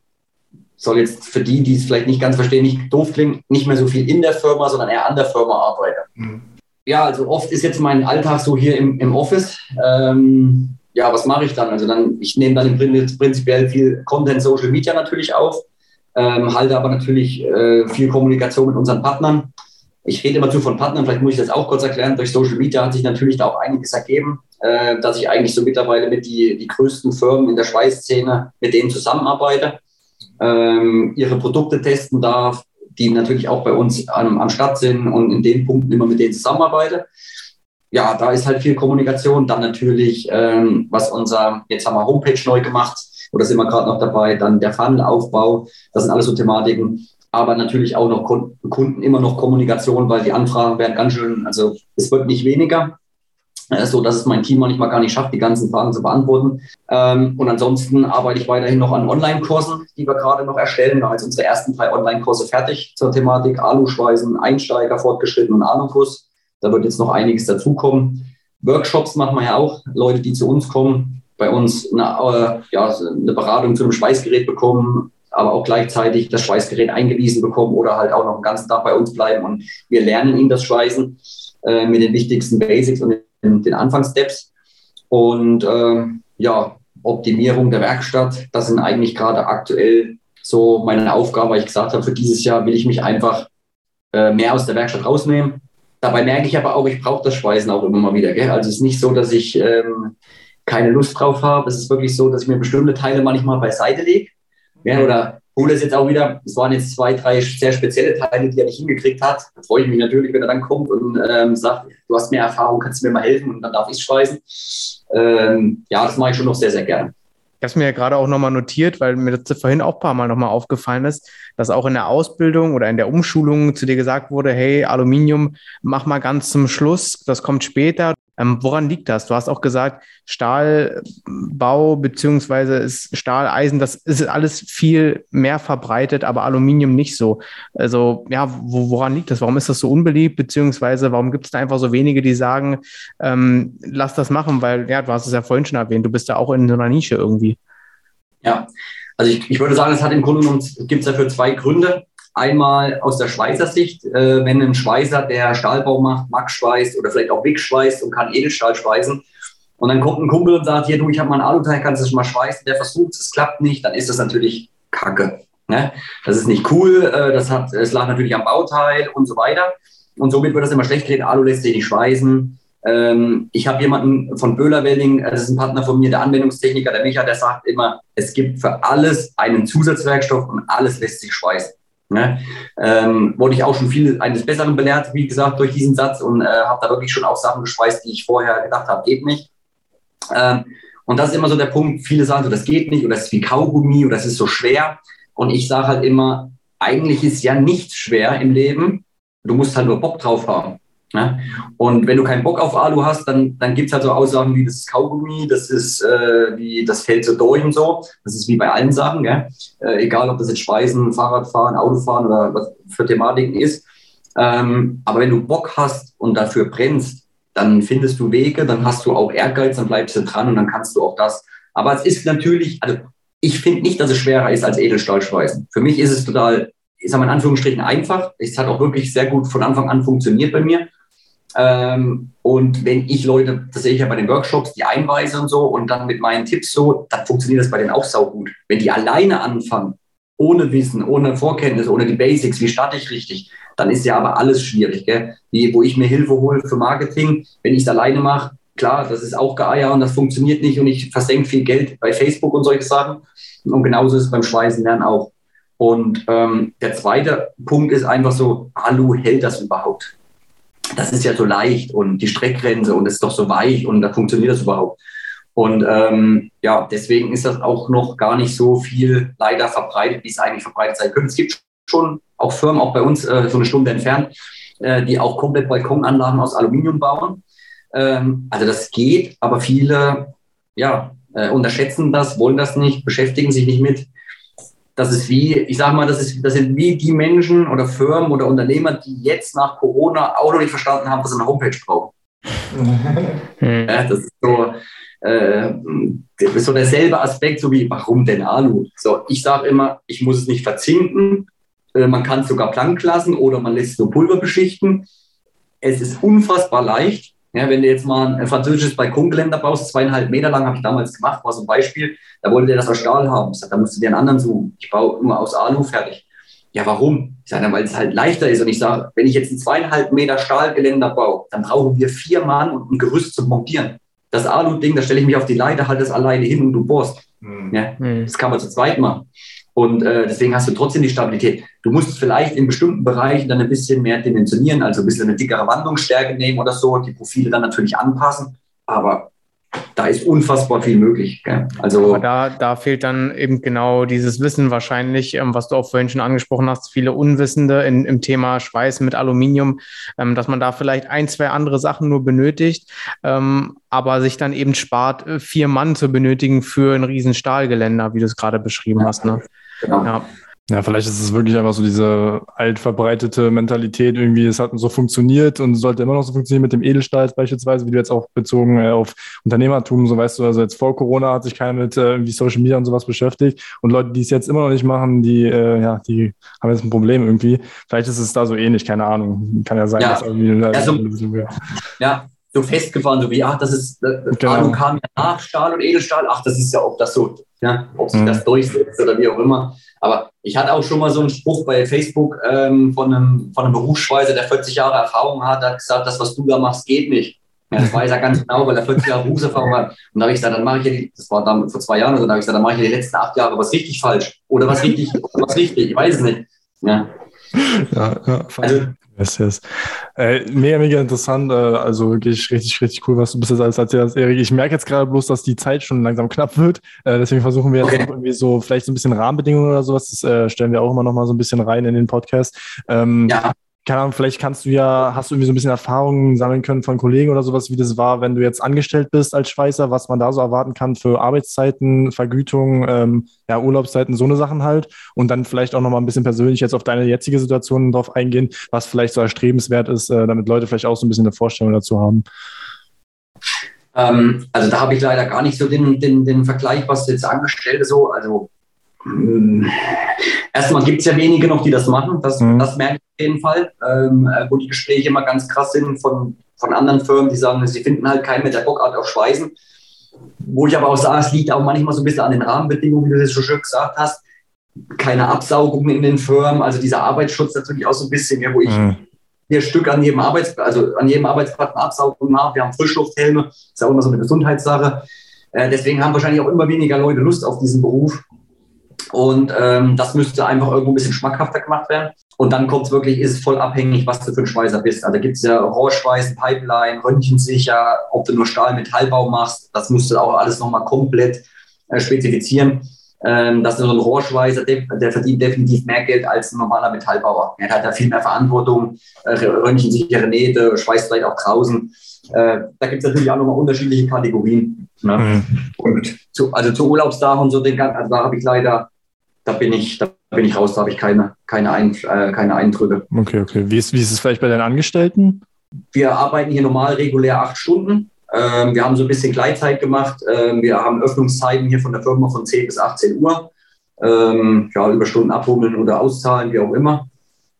soll jetzt für die, die es vielleicht nicht ganz verstehen, nicht doof klingen, nicht mehr so viel in der Firma, sondern eher an der Firma arbeite. Mhm. Ja, also oft ist jetzt mein Alltag so hier im, im Office. Ähm, ja, was mache ich dann? Also dann, ich nehme dann im Prinzip prinzipiell viel Content, Social Media natürlich auf, ähm, halte aber natürlich äh, viel Kommunikation mit unseren Partnern ich rede immer zu von Partnern, vielleicht muss ich das auch kurz erklären. Durch Social Media hat sich natürlich da auch einiges ergeben, äh, dass ich eigentlich so mittlerweile mit die, die größten Firmen in der Schweißszene mit denen zusammenarbeite, ähm, ihre Produkte testen darf, die natürlich auch bei uns am, am Start sind und in den Punkten immer mit denen zusammenarbeite. Ja, da ist halt viel Kommunikation. Dann natürlich, ähm, was unser, jetzt haben wir Homepage neu gemacht, oder sind wir gerade noch dabei, dann der Funnelaufbau, das sind alles so Thematiken aber natürlich auch noch Kunden immer noch Kommunikation, weil die Anfragen werden ganz schön, also es wird nicht weniger, äh, so dass es mein Team manchmal gar nicht schafft, die ganzen Fragen zu beantworten. Ähm, und ansonsten arbeite ich weiterhin noch an Online-Kursen, die wir gerade noch erstellen. Wir haben jetzt unsere ersten drei Online-Kurse fertig zur Thematik Aluschweißen, Einsteiger, Fortgeschritten und Alukurs. Da wird jetzt noch einiges dazukommen. Workshops machen wir ja auch, Leute, die zu uns kommen, bei uns eine, äh, ja, eine Beratung zu einem Schweißgerät bekommen, aber auch gleichzeitig das Schweißgerät eingewiesen bekommen oder halt auch noch einen ganzen Tag bei uns bleiben und wir lernen ihnen das Schweißen äh, mit den wichtigsten Basics und den, den Anfangssteps. Und äh, ja, Optimierung der Werkstatt, das sind eigentlich gerade aktuell so meine Aufgaben, weil ich gesagt habe, für dieses Jahr will ich mich einfach äh, mehr aus der Werkstatt rausnehmen. Dabei merke ich aber auch, ich brauche das Schweißen auch immer mal wieder. Gell? Also es ist nicht so, dass ich ähm, keine Lust drauf habe. Es ist wirklich so, dass ich mir bestimmte Teile manchmal beiseite lege ja, oder cool ist jetzt auch wieder, es waren jetzt zwei, drei sehr spezielle Teile, die er nicht hingekriegt hat. Da freue ich mich natürlich, wenn er dann kommt und ähm, sagt, du hast mehr Erfahrung, kannst du mir mal helfen und dann darf ich schweißen. Ähm, ja, das mache ich schon noch sehr, sehr gerne. Ich habe es mir ja gerade auch nochmal notiert, weil mir das vorhin auch ein paar Mal nochmal aufgefallen ist, dass auch in der Ausbildung oder in der Umschulung zu dir gesagt wurde, hey, Aluminium, mach mal ganz zum Schluss, das kommt später. Ähm, woran liegt das? Du hast auch gesagt, Stahlbau beziehungsweise ist Stahleisen, das ist alles viel mehr verbreitet, aber Aluminium nicht so. Also ja, wo, woran liegt das? Warum ist das so unbeliebt? Beziehungsweise warum gibt es da einfach so wenige, die sagen, ähm, lass das machen? Weil ja, du hast es ja vorhin schon erwähnt, du bist ja auch in so einer Nische irgendwie. Ja, also ich, ich würde sagen, es hat im Grunde genommen, gibt es dafür zwei Gründe. Einmal aus der Schweißersicht, äh, wenn ein Schweißer, der Stahlbau macht, Max schweißt oder vielleicht auch Wick schweißt und kann Edelstahl schweißen. Und dann kommt ein Kumpel und sagt, hier du, ich habe mal einen Aluteil, kannst du das mal schweißen? Der versucht es, klappt nicht, dann ist das natürlich Kacke. Ne? Das ist nicht cool, äh, das, hat, das lag natürlich am Bauteil und so weiter. Und somit wird das immer schlecht geredet, Alu lässt sich nicht schweißen. Ähm, ich habe jemanden von Böhler Welding, äh, das ist ein Partner von mir, der Anwendungstechniker, der Micha, der sagt immer, es gibt für alles einen Zusatzwerkstoff und alles lässt sich schweißen. Ne? Ähm, wurde ich auch schon viel eines Besseren belehrt, wie gesagt, durch diesen Satz und äh, habe da wirklich schon auch Sachen geschweißt, die ich vorher gedacht habe, geht nicht. Ähm, und das ist immer so der Punkt, viele sagen so, das geht nicht oder das ist wie Kaugummi oder das ist so schwer. Und ich sage halt immer, eigentlich ist ja nichts schwer im Leben, du musst halt nur Bock drauf haben. Ne? Und wenn du keinen Bock auf Alu hast, dann, dann gibt es halt so Aussagen wie das ist Kaugummi, das ist äh, wie das fällt so durch und so. Das ist wie bei allen Sachen? Äh, egal ob das jetzt Speisen, Fahrradfahren, Autofahren oder was für Thematiken ist. Ähm, aber wenn du Bock hast und dafür brennst, dann findest du Wege, dann hast du auch Ehrgeiz, dann bleibst du dran und dann kannst du auch das. Aber es ist natürlich, also ich finde nicht, dass es schwerer ist als Edelstahlschweißen. Für mich ist es total, ich sage mal in Anführungsstrichen einfach. Es hat auch wirklich sehr gut von Anfang an funktioniert bei mir. Ähm, und wenn ich Leute, das sehe ich ja bei den Workshops, die einweise und so und dann mit meinen Tipps so, dann funktioniert das bei denen auch saugut. Wenn die alleine anfangen, ohne Wissen, ohne Vorkenntnisse, ohne die Basics, wie starte ich richtig, dann ist ja aber alles schwierig. Gell? Wie, wo ich mir Hilfe hole für Marketing, wenn ich es alleine mache, klar, das ist auch Geier und das funktioniert nicht und ich versenke viel Geld bei Facebook und solche Sachen. Und genauso ist es beim Schweißen lernen auch. Und ähm, der zweite Punkt ist einfach so, Alu hält das überhaupt? Das ist ja so leicht und die Streckgrenze und es ist doch so weich und da funktioniert das überhaupt. Und ähm, ja, deswegen ist das auch noch gar nicht so viel leider verbreitet, wie es eigentlich verbreitet sein könnte. Es gibt schon auch Firmen, auch bei uns äh, so eine Stunde entfernt, äh, die auch komplett Balkonanlagen aus Aluminium bauen. Ähm, also das geht, aber viele ja, äh, unterschätzen das, wollen das nicht, beschäftigen sich nicht mit das ist wie, ich sage mal, das, ist, das sind wie die Menschen oder Firmen oder Unternehmer, die jetzt nach Corona auch noch nicht verstanden haben, dass sie eine Homepage brauchen. <laughs> Hm. ja, das ist so, äh, ist so derselbe Aspekt, so wie, warum denn Alu? So, ich sage immer, ich muss es nicht verzinken, äh, man kann es sogar blank lassen oder man lässt es nur Pulver beschichten. Es ist unfassbar leicht. Ja, wenn du jetzt mal ein französisches Balkongeländer baust, zweieinhalb Meter lang, habe ich damals gemacht, war so ein Beispiel, da wollte der das aus Stahl haben. Ich sage, da musst du dir einen anderen suchen. Ich baue nur aus Alu fertig. Ja, warum? Ich sage, weil es halt leichter ist. Und ich sage, wenn ich jetzt ein zweieinhalb Meter Stahlgeländer baue, dann brauchen wir vier Mann und ein Gerüst zum Montieren. Das Alu-Ding, da stelle ich mich auf die Leiter, halte es alleine hin und du bohrst. Mhm. Ja, hm. das kann man zu zweit machen. Und äh, deswegen hast du trotzdem die Stabilität. Du musst vielleicht in bestimmten Bereichen dann ein bisschen mehr dimensionieren, also ein bisschen eine dickere Wandlungsstärke nehmen oder so, die Profile dann natürlich anpassen. Aber da ist unfassbar viel möglich. Gell? Also Aber da, da fehlt dann eben genau dieses Wissen wahrscheinlich, ähm, was du auch vorhin schon angesprochen hast, viele Unwissende in, im Thema Schweiß mit Aluminium, ähm, dass man da vielleicht ein, zwei andere Sachen nur benötigt, ähm, aber sich dann eben spart, äh, vier Mann zu benötigen für ein riesen Stahlgeländer, wie du es gerade beschrieben ja. hast. Ne? Genau. Ja. Ja, vielleicht ist es wirklich einfach so diese altverbreitete Mentalität, irgendwie, es hat so funktioniert und sollte immer noch so funktionieren mit dem Edelstahl beispielsweise, wie du jetzt auch bezogen äh, auf Unternehmertum, so weißt du, also jetzt vor Corona hat sich keiner mit äh, irgendwie Social Media und sowas beschäftigt und Leute, die es jetzt immer noch nicht machen, die, äh, ja, die haben jetzt ein Problem irgendwie. Vielleicht ist es da so ähnlich, keine Ahnung. Kann ja sein, ja. dass irgendwie. Also, ja, so festgefahren, so wie, ach, das ist, das genau. Ahnung kam ja nach Stahl und Edelstahl, ach, das ist ja, ob das so, ja, ob sich mhm. das durchsetzt oder wie auch immer. Aber ich hatte auch schon mal so einen Spruch bei Facebook ähm, von, einem, von einem Berufsschweißer, der 40 Jahre Erfahrung hat, hat gesagt, das, was du da machst, geht nicht. Ja, das weiß er ganz <laughs> genau, weil er 40 Jahre Berufserfahrung hat. Und da habe ich gesagt, dann mache ich ja die, das war dann vor zwei Jahren, oder da habe ich gesagt, dann mache ich ja die letzten acht Jahre was richtig falsch. Oder was richtig, was richtig, ich weiß es nicht. Ja. Ja, ja. Also, Yes, yes. Äh, mega, mega interessant. Äh, also wirklich richtig, richtig cool, was du bis jetzt alles erzählt hast, Erik. Ich merke jetzt gerade bloß, dass die Zeit schon langsam knapp wird. Äh, deswegen versuchen wir jetzt irgendwie so vielleicht so ein bisschen Rahmenbedingungen oder sowas. Das äh, stellen wir auch immer noch mal so ein bisschen rein in den Podcast. Ähm, ja keine Ahnung, vielleicht kannst du ja, hast du irgendwie so ein bisschen Erfahrungen sammeln können von Kollegen oder sowas, wie das war, wenn du jetzt angestellt bist als Schweißer, was man da so erwarten kann für Arbeitszeiten, Vergütung, ähm, ja, Urlaubszeiten, so eine Sachen halt. Und dann vielleicht auch nochmal ein bisschen persönlich jetzt auf deine jetzige Situation drauf eingehen, was vielleicht so erstrebenswert ist, äh, damit Leute vielleicht auch so ein bisschen eine Vorstellung dazu haben. Ähm, also da habe ich leider gar nicht so den, den, den Vergleich, was jetzt Angestellte so, also erstmal gibt es ja wenige noch, die das machen. Das, mhm. das merke ich auf jeden Fall. Ähm, äh, wo die Gespräche immer ganz krass sind von, von anderen Firmen, die sagen, sie finden halt keinen mit der Bockart auf Schweißen. Wo ich aber auch sage, es liegt auch manchmal so ein bisschen an den Rahmenbedingungen, wie du das schon schön gesagt hast. Keine Absaugung in den Firmen, also dieser Arbeitsschutz natürlich auch so ein bisschen, ja, wo ich mhm. vier Stück an jedem Arbeits also an jedem Arbeitsplatz eine Absaugung habe. Wir haben Frischlufthelme, ist auch immer so eine Gesundheitssache. Äh, deswegen haben wahrscheinlich auch immer weniger Leute Lust auf diesen Beruf. Und ähm, das müsste einfach irgendwo ein bisschen schmackhafter gemacht werden. Und dann kommt es wirklich, ist es voll abhängig, was du für ein Schweißer bist. Also gibt es ja Rohrschweißen, Pipeline, Röntgensicher, ob du nur Stahl-Metallbau machst, das musst du auch alles nochmal komplett äh, spezifizieren. Ähm, dass so ein Rohrschweißer, der, verdient definitiv mehr Geld als ein normaler Metallbauer. Er hat da viel mehr Verantwortung, äh, röntgensichere Nähte, schweißt vielleicht auch draußen. Äh, da gibt es natürlich auch nochmal unterschiedliche Kategorien. Ne? Mhm. Und zu, also zu Urlaubsdagen und so, den, also da habe ich leider, da bin ich, da bin ich raus, da habe ich keine, keine, Ein, äh, keine Eindrücke. Okay, okay. Wie ist, wie ist es vielleicht bei den Angestellten? Wir arbeiten hier normal regulär acht Stunden. Ähm, wir haben so ein bisschen Gleitzeit gemacht. Ähm, wir haben Öffnungszeiten hier von der Firma von 10 bis 18 Uhr. Ähm, ja, Überstunden abhummeln oder auszahlen, wie auch immer.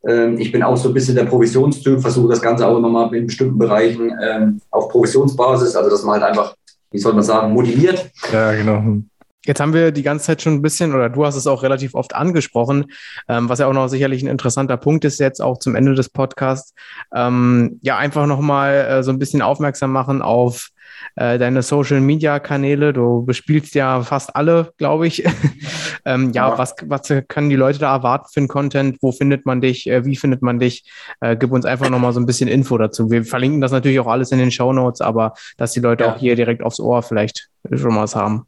Ähm, ich bin auch so ein bisschen der Provisionstyp, versuche das Ganze auch immer mal in bestimmten Bereichen ähm, auf Provisionsbasis, also dass man halt einfach, wie soll man sagen, motiviert. Ja, genau. Jetzt haben wir die ganze Zeit schon ein bisschen, oder du hast es auch relativ oft angesprochen, ähm, was ja auch noch sicherlich ein interessanter Punkt ist jetzt auch zum Ende des Podcasts. Ähm, ja, einfach nochmal äh, so ein bisschen aufmerksam machen auf äh, deine Social Media Kanäle. Du bespielst ja fast alle, glaube ich. <laughs> ähm, ja, ja, Was, was können die Leute da erwarten für einen Content? Wo findet man dich? Äh, wie findet man dich? Äh, gib uns einfach nochmal so ein bisschen Info dazu. Wir verlinken das natürlich auch alles in den Show Notes, aber dass die Leute ja. auch hier direkt aufs Ohr vielleicht schon mal was haben.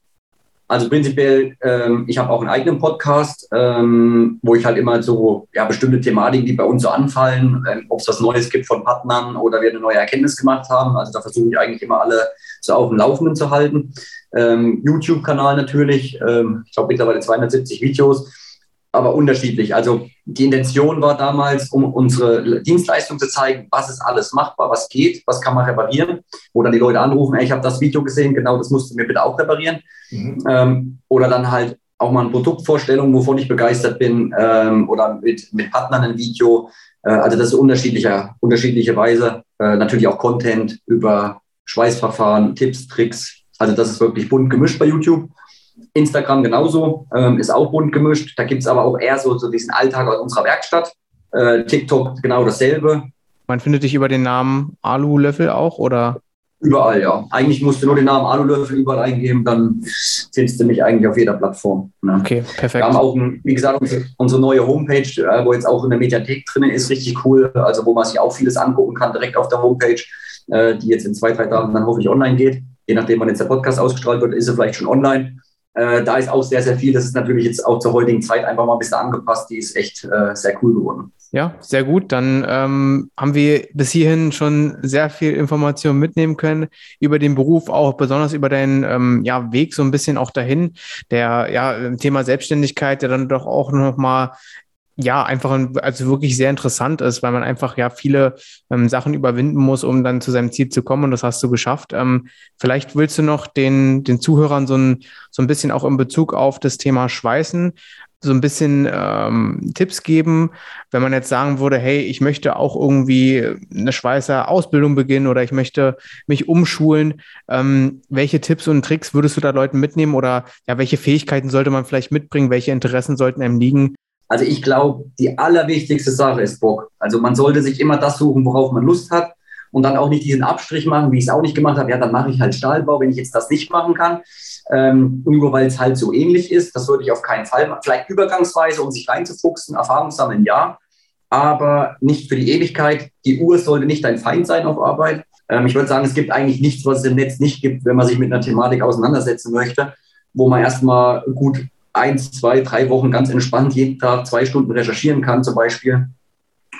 Also prinzipiell, ähm, ich habe auch einen eigenen Podcast, ähm, wo ich halt immer so ja, bestimmte Thematiken, die bei uns so anfallen, ähm, ob es was Neues gibt von Partnern oder wir eine neue Erkenntnis gemacht haben. Also da versuche ich eigentlich immer alle so auf dem Laufenden zu halten. Ähm, YouTube-Kanal natürlich, ähm, ich glaube mittlerweile 270 Videos, aber unterschiedlich. Also die Intention war damals, um unsere Dienstleistung zu zeigen, was ist alles machbar, was geht, was kann man reparieren, wo dann die Leute anrufen, ey, ich habe das Video gesehen, genau das musst du mir bitte auch reparieren. Mhm. Ähm, oder dann halt auch mal eine Produktvorstellung, wovon ich begeistert bin, ähm, oder mit, mit Partnern ein Video. Äh, also das ist unterschiedlicher, unterschiedliche Weise. Äh, natürlich auch Content über Schweißverfahren, Tipps, Tricks. Also das ist wirklich bunt gemischt bei YouTube. Instagram genauso, ähm, ist auch bunt gemischt. Da gibt es aber auch eher so, so diesen Alltag aus unserer Werkstatt. Äh, TikTok genau dasselbe. Man findet dich über den Namen Alu-Löffel auch, oder? Überall, ja. Eigentlich musst du nur den Namen Alulöffel überall eingeben, dann findest du mich eigentlich auf jeder Plattform. Ne? Okay, perfekt. Wir haben auch, ein, wie gesagt, unsere, unsere neue Homepage, äh, wo jetzt auch in der Mediathek drin ist, richtig cool. Also, wo man sich auch vieles angucken kann, direkt auf der Homepage, äh, die jetzt in zwei, drei Tagen dann hoffentlich online geht. Je nachdem, wann jetzt der Podcast ausgestrahlt wird, ist er vielleicht schon online. Äh, da ist auch sehr, sehr viel. Das ist natürlich jetzt auch zur heutigen Zeit einfach mal ein bisschen angepasst. Die ist echt äh, sehr cool geworden. Ja, sehr gut. Dann ähm, haben wir bis hierhin schon sehr viel Information mitnehmen können über den Beruf, auch besonders über deinen ähm, ja, Weg so ein bisschen auch dahin. Der ja, Thema Selbstständigkeit, der dann doch auch nochmal ja, einfach ein, also wirklich sehr interessant ist, weil man einfach ja viele ähm, Sachen überwinden muss, um dann zu seinem Ziel zu kommen und das hast du geschafft. Ähm, vielleicht willst du noch den, den Zuhörern so ein, so ein bisschen auch in Bezug auf das Thema Schweißen so ein bisschen ähm, Tipps geben, wenn man jetzt sagen würde, hey, ich möchte auch irgendwie eine Schweißer Ausbildung beginnen oder ich möchte mich umschulen. Ähm, welche Tipps und Tricks würdest du da Leuten mitnehmen oder ja, welche Fähigkeiten sollte man vielleicht mitbringen? Welche Interessen sollten einem liegen? Also ich glaube, die allerwichtigste Sache ist Bock. Also man sollte sich immer das suchen, worauf man Lust hat und dann auch nicht diesen Abstrich machen, wie ich es auch nicht gemacht habe. Ja, dann mache ich halt Stahlbau, wenn ich jetzt das nicht machen kann. Ähm, nur weil es halt so ähnlich ist. Das würde ich auf keinen Fall machen. Vielleicht übergangsweise, um sich reinzufuchsen, Erfahrung sammeln, ja. Aber nicht für die Ewigkeit. Die Uhr sollte nicht dein Feind sein auf Arbeit. Ähm, ich würde sagen, es gibt eigentlich nichts, was es im Netz nicht gibt, wenn man sich mit einer Thematik auseinandersetzen möchte, wo man erstmal gut eins, zwei, drei Wochen ganz entspannt jeden Tag zwei Stunden recherchieren kann zum Beispiel.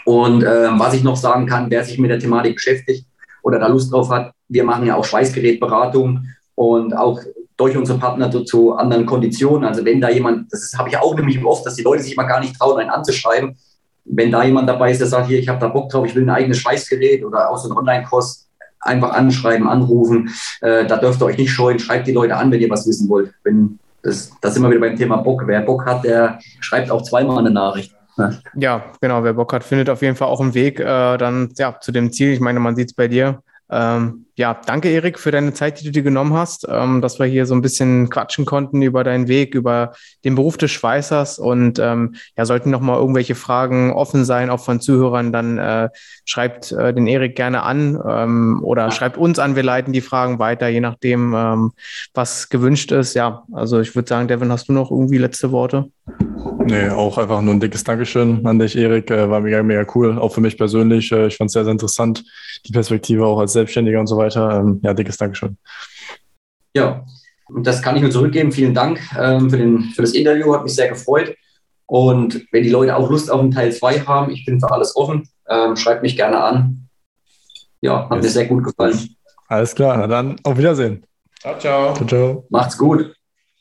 Und äh, was ich noch sagen kann, wer sich mit der Thematik beschäftigt oder da Lust drauf hat, wir machen ja auch Schweißgerätberatung und auch durch unsere Partner zu, zu anderen Konditionen. Also wenn da jemand, das habe ich auch nämlich oft, dass die Leute sich mal gar nicht trauen, einen anzuschreiben. Wenn da jemand dabei ist, der sagt, hier, ich habe da Bock drauf, ich will ein eigenes Schweißgerät oder auch so einen Online-Kurs, einfach anschreiben, anrufen. Äh, da dürft ihr euch nicht scheuen, schreibt die Leute an, wenn ihr was wissen wollt. Wenn das, das sind wir wieder beim Thema Bock. Wer Bock hat, der schreibt auch zweimal eine Nachricht. Ja, genau. Wer Bock hat, findet auf jeden Fall auch einen Weg äh, dann ja, zu dem Ziel. Ich meine, man sieht es bei dir. Ähm, ja, danke Erik für deine Zeit, die du dir genommen hast, ähm, dass wir hier so ein bisschen quatschen konnten über deinen Weg, über den Beruf des Schweißers und ähm, ja, sollten noch mal irgendwelche Fragen offen sein, auch von Zuhörern, dann äh, schreibt äh, den Erik gerne an ähm, oder schreibt uns an, wir leiten die Fragen weiter, je nachdem, ähm, was gewünscht ist. Ja, also ich würde sagen, Devin, hast du noch irgendwie letzte Worte? Nee, auch einfach nur ein dickes Dankeschön an dich, Erik. Äh, war mega, mega cool. Auch für mich persönlich. Äh, ich fand es sehr, sehr interessant, die Perspektive auch als Selbstständiger und so weiter. Ähm, ja, dickes Dankeschön. Ja, und das kann ich nur zurückgeben. Vielen Dank ähm, für, den, für das Interview. Hat mich sehr gefreut. Und wenn die Leute auch Lust auf einen Teil 2 haben, ich bin für alles offen. Ähm, schreibt mich gerne an. Ja, hat yes. mir sehr gut gefallen. Alles klar, na dann auf Wiedersehen. Ciao, ciao. Ciao, ciao. Macht's gut.